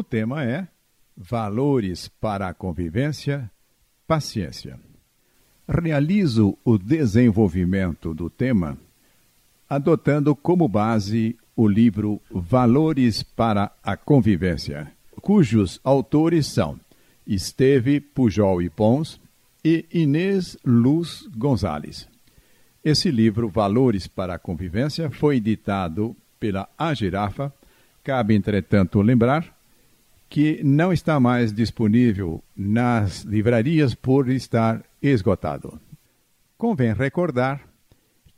O tema é Valores para a Convivência, Paciência. Realizo o desenvolvimento do tema adotando como base o livro Valores para a Convivência, cujos autores são Esteve Pujol e Pons e Inês Luz Gonzalez. Esse livro, Valores para a Convivência, foi editado pela A Girafa. Cabe, entretanto, lembrar que não está mais disponível nas livrarias por estar esgotado. Convém recordar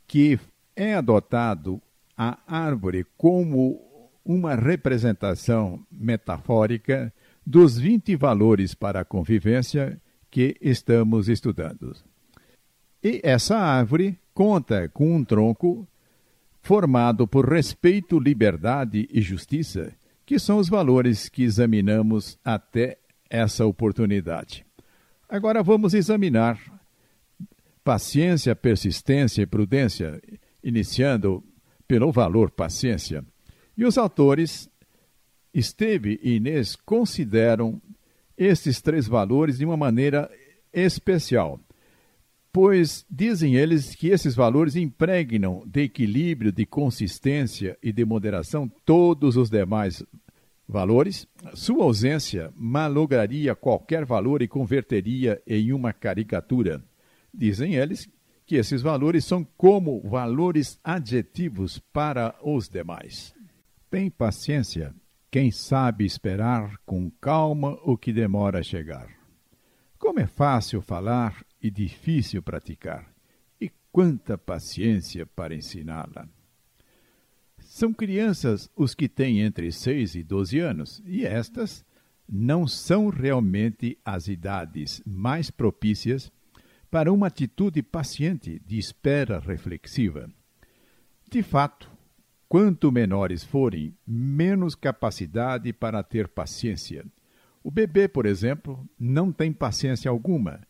que é adotado a árvore como uma representação metafórica dos 20 valores para a convivência que estamos estudando. E essa árvore conta com um tronco formado por respeito, liberdade e justiça, que são os valores que examinamos até essa oportunidade. Agora vamos examinar paciência, persistência e prudência, iniciando pelo valor paciência. E os autores Esteve e Inês consideram estes três valores de uma maneira especial, pois dizem eles que esses valores impregnam de equilíbrio, de consistência e de moderação todos os demais valores. Sua ausência malograria qualquer valor e converteria em uma caricatura. Dizem eles que esses valores são como valores adjetivos para os demais. Tem paciência quem sabe esperar com calma o que demora a chegar. Como é fácil falar e difícil praticar, e quanta paciência para ensiná-la. São crianças os que têm entre 6 e 12 anos, e estas não são realmente as idades mais propícias para uma atitude paciente de espera reflexiva. De fato, Quanto menores forem, menos capacidade para ter paciência. O bebê, por exemplo, não tem paciência alguma.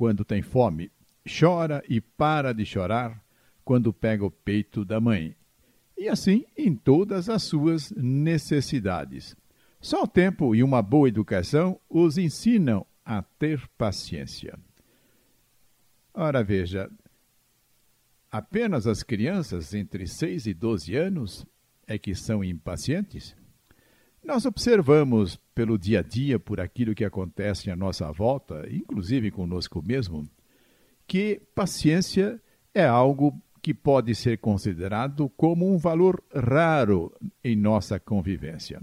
Quando tem fome, chora e para de chorar quando pega o peito da mãe. E assim em todas as suas necessidades. Só o tempo e uma boa educação os ensinam a ter paciência. Ora, veja, Apenas as crianças entre 6 e 12 anos é que são impacientes? Nós observamos pelo dia a dia, por aquilo que acontece à nossa volta, inclusive conosco mesmo, que paciência é algo que pode ser considerado como um valor raro em nossa convivência.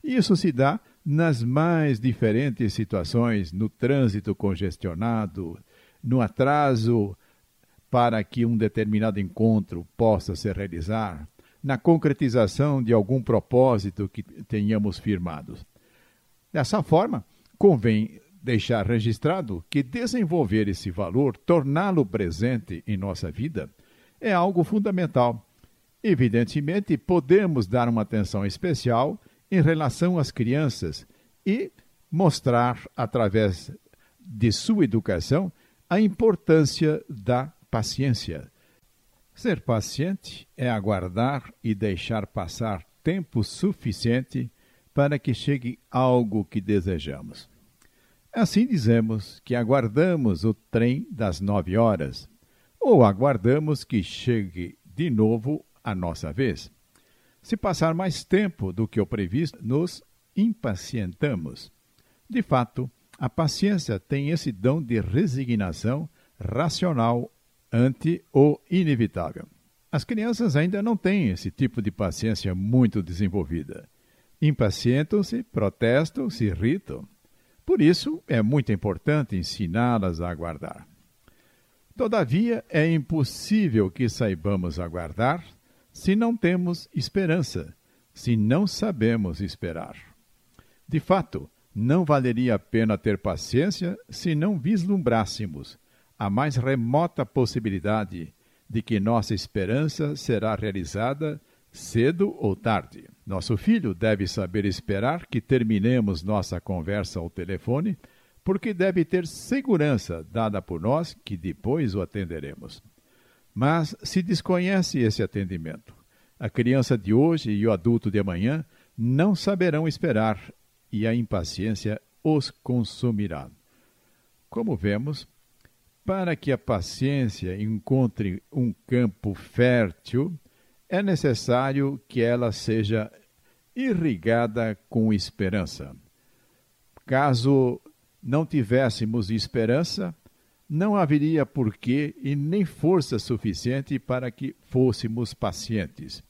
Isso se dá nas mais diferentes situações, no trânsito congestionado, no atraso para que um determinado encontro possa se realizar, na concretização de algum propósito que tenhamos firmado. Dessa forma, convém deixar registrado que desenvolver esse valor, torná-lo presente em nossa vida, é algo fundamental. Evidentemente, podemos dar uma atenção especial em relação às crianças e mostrar, através de sua educação, a importância da paciência. Ser paciente é aguardar e deixar passar tempo suficiente para que chegue algo que desejamos. Assim dizemos que aguardamos o trem das nove horas, ou aguardamos que chegue de novo a nossa vez. Se passar mais tempo do que o previsto, nos impacientamos. De fato, a paciência tem esse dom de resignação racional ante o inevitável. As crianças ainda não têm esse tipo de paciência muito desenvolvida. Impacientam-se, protestam, se irritam. Por isso, é muito importante ensiná-las a aguardar. Todavia, é impossível que saibamos aguardar se não temos esperança, se não sabemos esperar. De fato, não valeria a pena ter paciência se não vislumbrássemos a mais remota possibilidade de que nossa esperança será realizada cedo ou tarde. Nosso filho deve saber esperar que terminemos nossa conversa ao telefone, porque deve ter segurança dada por nós que depois o atenderemos. Mas se desconhece esse atendimento, a criança de hoje e o adulto de amanhã não saberão esperar e a impaciência os consumirá. Como vemos, para que a paciência encontre um campo fértil, é necessário que ela seja irrigada com esperança. Caso não tivéssemos esperança, não haveria porquê e nem força suficiente para que fôssemos pacientes.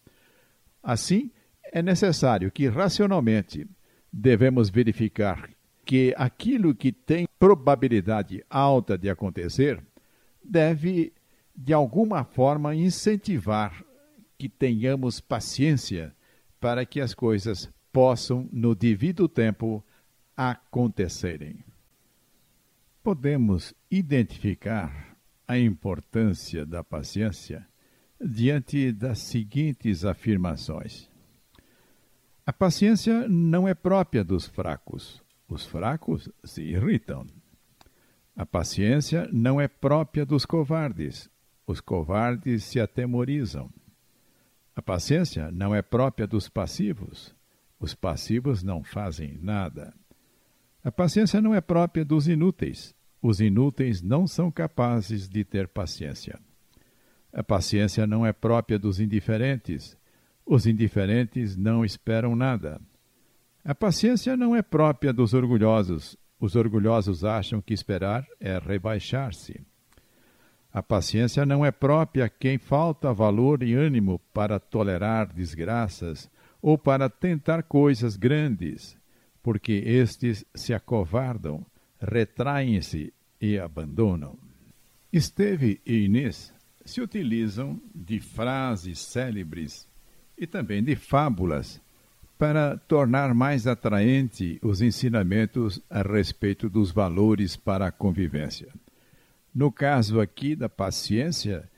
Assim, é necessário que racionalmente devemos verificar que aquilo que tem probabilidade alta de acontecer deve, de alguma forma, incentivar que tenhamos paciência para que as coisas possam, no devido tempo, acontecerem. Podemos identificar a importância da paciência diante das seguintes afirmações. A paciência não é própria dos fracos. Os fracos se irritam. A paciência não é própria dos covardes. Os covardes se atemorizam. A paciência não é própria dos passivos. Os passivos não fazem nada. A paciência não é própria dos inúteis. Os inúteis não são capazes de ter paciência. A paciência não é própria dos indiferentes. Os indiferentes não esperam nada. A paciência não é própria dos orgulhosos. Os orgulhosos acham que esperar é rebaixar-se. A paciência não é própria a quem falta valor e ânimo para tolerar desgraças ou para tentar coisas grandes, porque estes se acovardam, retraem-se e abandonam. Esteve e Inês se utilizam de frases célebres e também de fábulas para tornar mais atraente os ensinamentos a respeito dos valores para a convivência. No caso aqui da paciência,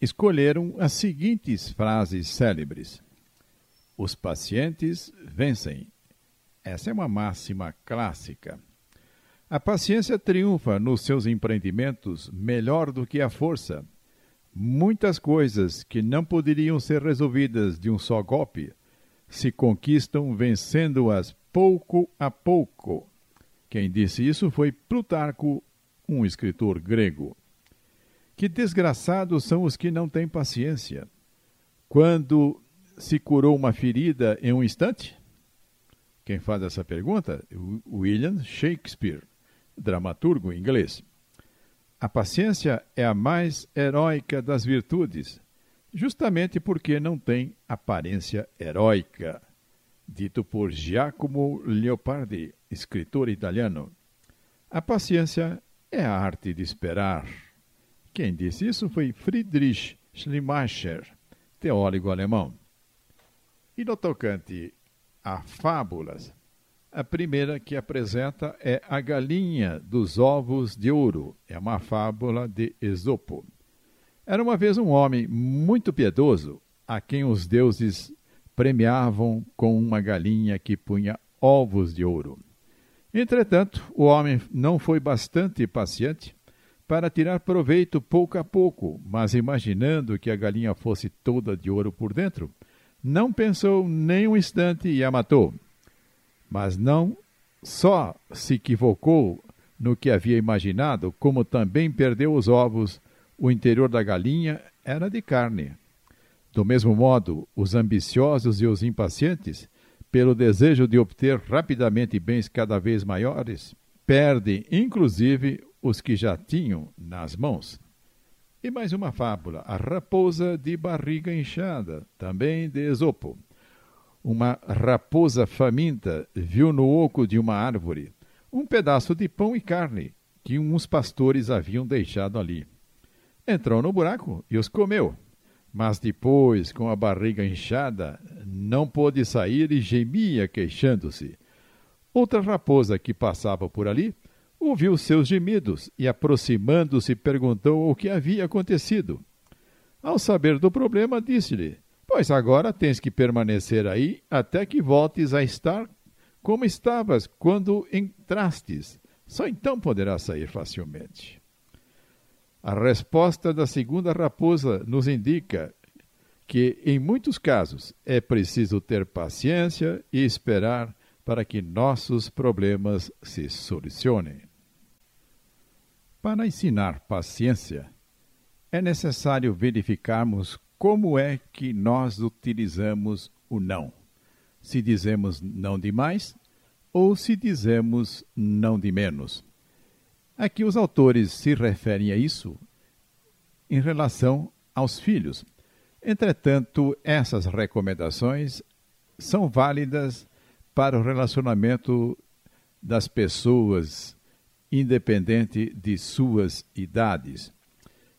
escolheram as seguintes frases célebres: Os pacientes vencem. Essa é uma máxima clássica. A paciência triunfa nos seus empreendimentos melhor do que a força Muitas coisas que não poderiam ser resolvidas de um só golpe se conquistam vencendo-as pouco a pouco. Quem disse isso foi Plutarco, um escritor grego. Que desgraçados são os que não têm paciência. Quando se curou uma ferida em um instante? Quem faz essa pergunta? William Shakespeare, dramaturgo inglês. A paciência é a mais heróica das virtudes, justamente porque não tem aparência heróica. Dito por Giacomo Leopardi, escritor italiano. A paciência é a arte de esperar. Quem disse isso foi Friedrich Schleiermacher, teólogo alemão. E no tocante a fábulas, a primeira que apresenta é A Galinha dos Ovos de Ouro. É uma fábula de Esopo. Era uma vez um homem muito piedoso, a quem os deuses premiavam com uma galinha que punha ovos de ouro. Entretanto, o homem não foi bastante paciente para tirar proveito pouco a pouco, mas imaginando que a galinha fosse toda de ouro por dentro, não pensou nem um instante e a matou mas não só se equivocou no que havia imaginado, como também perdeu os ovos, o interior da galinha era de carne. Do mesmo modo, os ambiciosos e os impacientes, pelo desejo de obter rapidamente bens cada vez maiores, perdem inclusive os que já tinham nas mãos. E mais uma fábula, a raposa de barriga inchada, também de Esopo. Uma raposa faminta viu no oco de uma árvore um pedaço de pão e carne que uns pastores haviam deixado ali. Entrou no buraco e os comeu. Mas depois, com a barriga inchada, não pôde sair e gemia queixando-se. Outra raposa que passava por ali ouviu seus gemidos e, aproximando-se, perguntou o que havia acontecido. Ao saber do problema, disse-lhe: Pois agora tens que permanecer aí até que voltes a estar como estavas quando entrastes. Só então poderás sair facilmente. A resposta da segunda raposa nos indica que, em muitos casos, é preciso ter paciência e esperar para que nossos problemas se solucionem. Para ensinar paciência, é necessário verificarmos como é que nós utilizamos o não. Se dizemos não demais ou se dizemos não de menos. Aqui os autores se referem a isso em relação aos filhos. Entretanto, essas recomendações são válidas para o relacionamento das pessoas, independente de suas idades.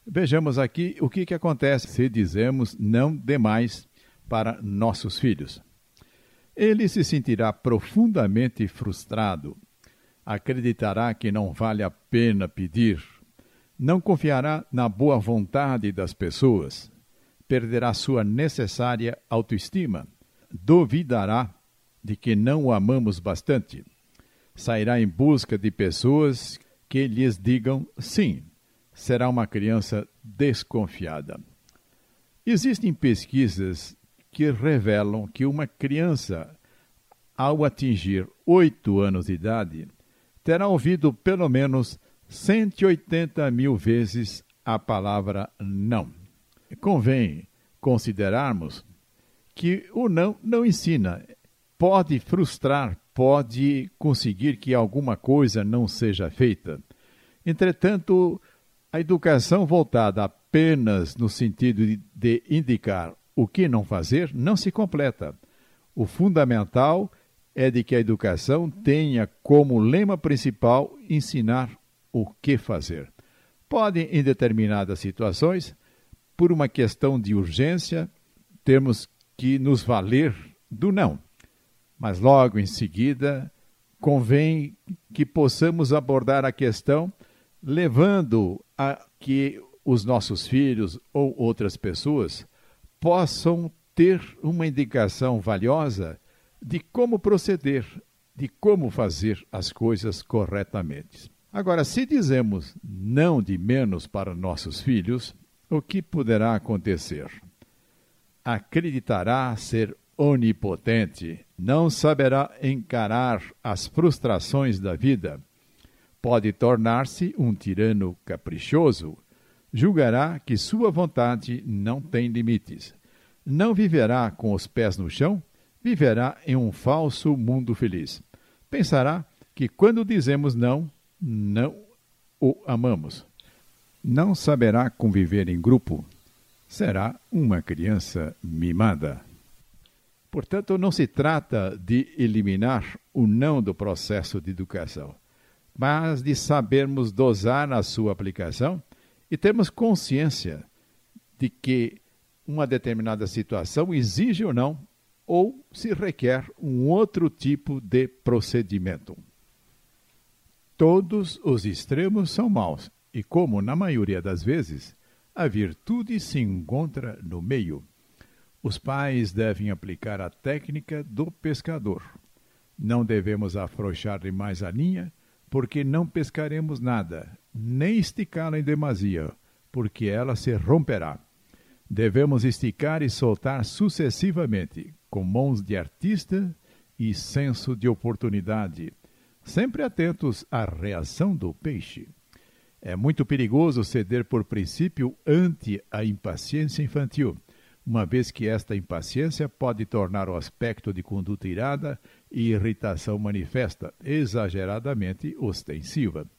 Vejamos aqui o que, que acontece se dizemos não demais para nossos filhos. Ele se sentirá profundamente frustrado, acreditará que não vale a pena pedir, não confiará na boa vontade das pessoas, perderá sua necessária autoestima, duvidará de que não o amamos bastante, sairá em busca de pessoas que lhes digam sim. Será uma criança desconfiada. Existem pesquisas que revelam que uma criança, ao atingir oito anos de idade, terá ouvido pelo menos 180 mil vezes a palavra não. Convém considerarmos que o não não ensina, pode frustrar, pode conseguir que alguma coisa não seja feita. Entretanto, a educação voltada apenas no sentido de, indicar o que não fazer não se completa. O fundamental é de que a educação tenha como lema principal ensinar o que fazer. Podem, em determinadas situações, por uma questão de urgência, termos que nos valer do não. Mas logo em seguida, convém que possamos abordar a questão levando a que os nossos filhos ou outras pessoas possam ter uma indicação valiosa de como proceder, de como fazer as coisas corretamente. Agora, se dizemos não de menos para nossos filhos, o que poderá acontecer? Acreditará ser onipotente, não saberá encarar as frustrações da vida pode tornar-se um tirano caprichoso. Julgará que sua vontade não tem limites. Não viverá com os pés no chão, viverá em um falso mundo feliz. Pensará que quando dizemos não, não o amamos. Não saberá conviver em grupo. Será uma criança mimada. Portanto, não se trata de eliminar o não do processo de educação mas de sabermos dosar a sua aplicação e termos consciência de que uma determinada situação exige ou não, ou se requer um outro tipo de procedimento. Todos os extremos são maus, e como na maioria das vezes, a virtude se encontra no meio. Os pais devem aplicar a técnica do pescador. Não devemos afrouxar demais a linha, porque não pescaremos nada, nem esticá-la em demasia, porque ela se romperá. Devemos esticar e soltar sucessivamente, com mãos de artista e senso de oportunidade, sempre atentos à reação do peixe. É muito perigoso ceder por princípio ante a impaciência infantil, uma vez que esta impaciência pode tornar o aspecto de conduta irada e irritação manifesta, exageradamente ostensiva.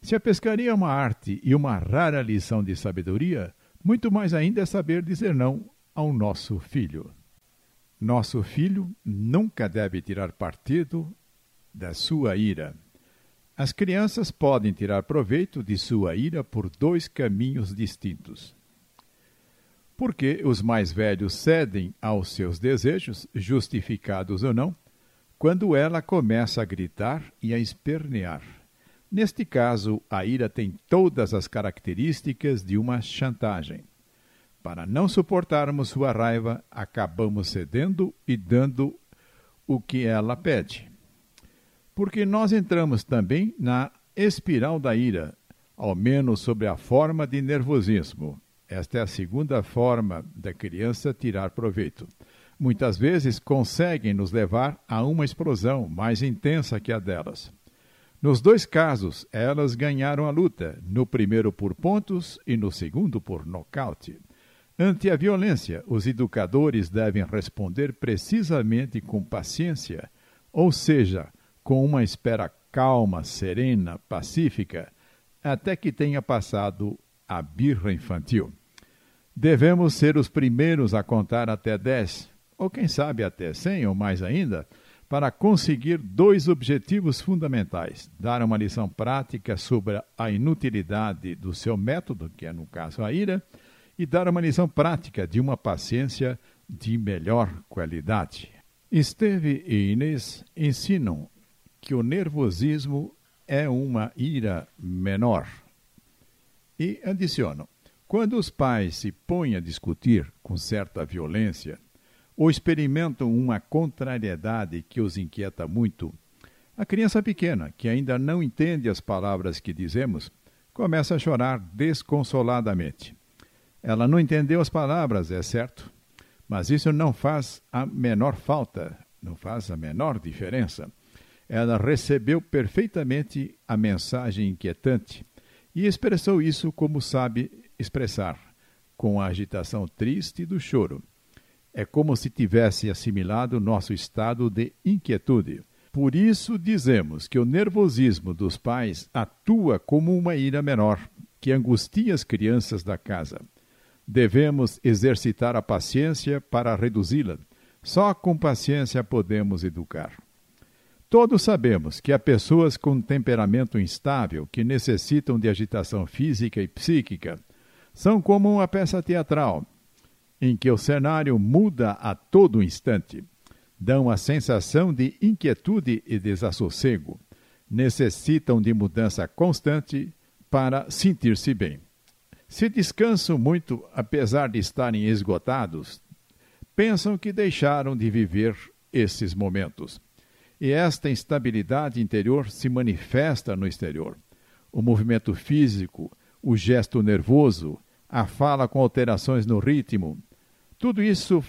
Se a pescaria é uma arte e uma rara lição de sabedoria, muito mais ainda é saber dizer não ao nosso filho. Nosso filho nunca deve tirar partido da sua ira. As crianças podem tirar proveito de sua ira por dois caminhos distintos. Porque os mais velhos cedem aos seus desejos, justificados ou não, quando ela começa a gritar e a espernear. Neste caso, a ira tem todas as características de uma chantagem. Para não suportarmos sua raiva, acabamos cedendo e dando o que ela pede. Porque nós entramos também na espiral da ira, ao menos sob a forma de nervosismo. Esta é a segunda forma da criança tirar proveito. muitas vezes conseguem nos levar a uma explosão mais intensa que a delas. Nos dois casos, elas ganharam a luta, no primeiro por pontos e no segundo por nocaute. Ante a violência, os educadores devem responder precisamente com paciência, ou seja, com uma espera calma, serena, pacífica, até que tenha passado a birra infantil. Devemos ser os primeiros a contar até dez, ou quem sabe até cem ou mais ainda, para conseguir dois objetivos fundamentais: dar uma lição prática sobre a inutilidade do seu método, que é no caso a ira, e dar uma lição prática de uma paciência de melhor qualidade. Esteve e Inês ensinam que o nervosismo é uma ira menor. E adicionam: quando os pais se põem a discutir com certa violência ou experimentam uma contrariedade que os inquieta muito, a criança pequena, que ainda não entende as palavras que dizemos, começa a chorar desconsoladamente. Ela não entendeu as palavras, é certo, mas isso não faz a menor falta, não faz a menor diferença. Ela recebeu perfeitamente a mensagem inquietante e expressou isso como sabe expressar, com a agitação triste do choro. É como se tivesse assimilado nosso estado de inquietude. Por isso dizemos que o nervosismo dos pais atua como uma ira menor, que angustia as crianças da casa. Devemos exercitar a paciência para reduzi-la. Só com paciência podemos educar. Todos sabemos que há pessoas com temperamento instável que necessitam de agitação física e psíquica. São como uma peça teatral, em que o cenário muda a todo instante. Dão a sensação de inquietude e desassossego. Necessitam de mudança constante para sentir-se bem. Se descansam muito, apesar de estarem esgotados, pensam que deixaram de viver esses momentos. E esta instabilidade interior se manifesta no exterior. O movimento físico, o gesto nervoso, a fala com alterações no ritmo, tudo isso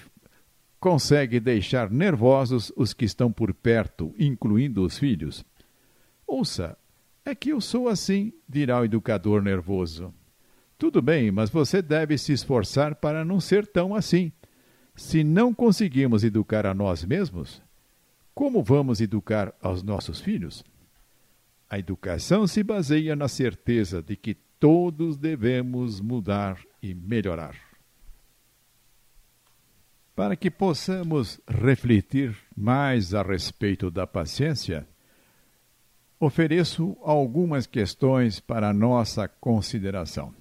consegue deixar nervosos os que estão por perto, incluindo os filhos. Ouça, é que eu sou assim, dirá o educador nervoso. Tudo bem, mas você deve se esforçar para não ser tão assim. Se não conseguimos educar a nós mesmos, como vamos educar aos nossos filhos? A educação se baseia na certeza de que todos devemos mudar e melhorar. Para que possamos refletir mais a respeito da paciência, ofereço algumas questões para nossa consideração.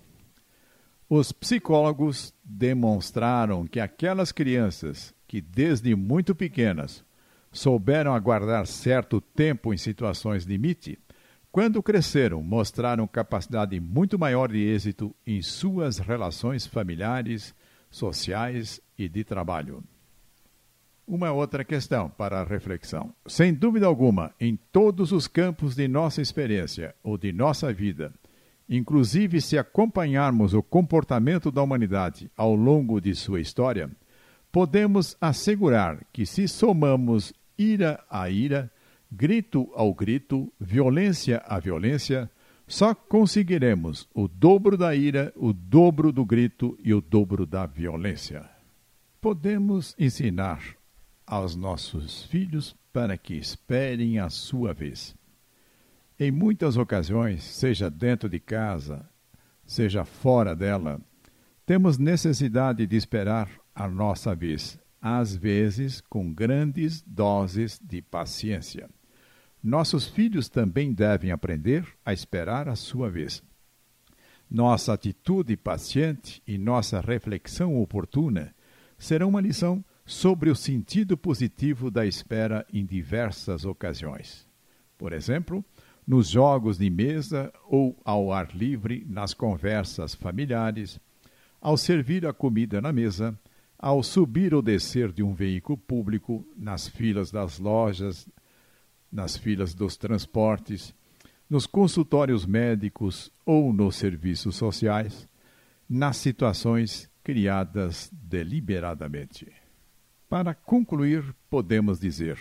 Os psicólogos demonstraram que aquelas crianças que, desde muito pequenas, souberam aguardar certo tempo em situações limite, quando cresceram, mostraram capacidade muito maior de êxito em suas relações familiares, sociais e de trabalho. Uma outra questão para reflexão. Sem dúvida alguma, em todos os campos de nossa experiência ou de nossa vida, Inclusive, se acompanharmos o comportamento da humanidade ao longo de sua história, podemos assegurar que, se somamos ira a ira, grito ao grito, violência a violência, só conseguiremos o dobro da ira, o dobro do grito e o dobro da violência. Podemos ensinar aos nossos filhos para que esperem a sua vez em muitas ocasiões, seja dentro de casa, seja fora dela, temos necessidade de esperar a nossa vez, às vezes com grandes doses de paciência. Nossos filhos também devem aprender a esperar a sua vez. Nossa atitude paciente e nossa reflexão oportuna serão uma lição sobre o sentido positivo da espera em diversas ocasiões. Por exemplo, nos jogos de mesa ou ao ar livre, nas conversas familiares, ao servir a comida na mesa, ao subir ou descer de um veículo público, nas filas das lojas, nas filas dos transportes, nos consultórios médicos ou nos serviços sociais, nas situações criadas deliberadamente. Para concluir, podemos dizer: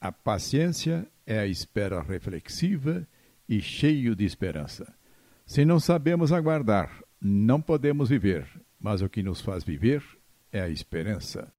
a paciência é a espera reflexiva e cheio de esperança. Se não sabemos aguardar, não podemos viver, mas o que nos faz viver é a esperança.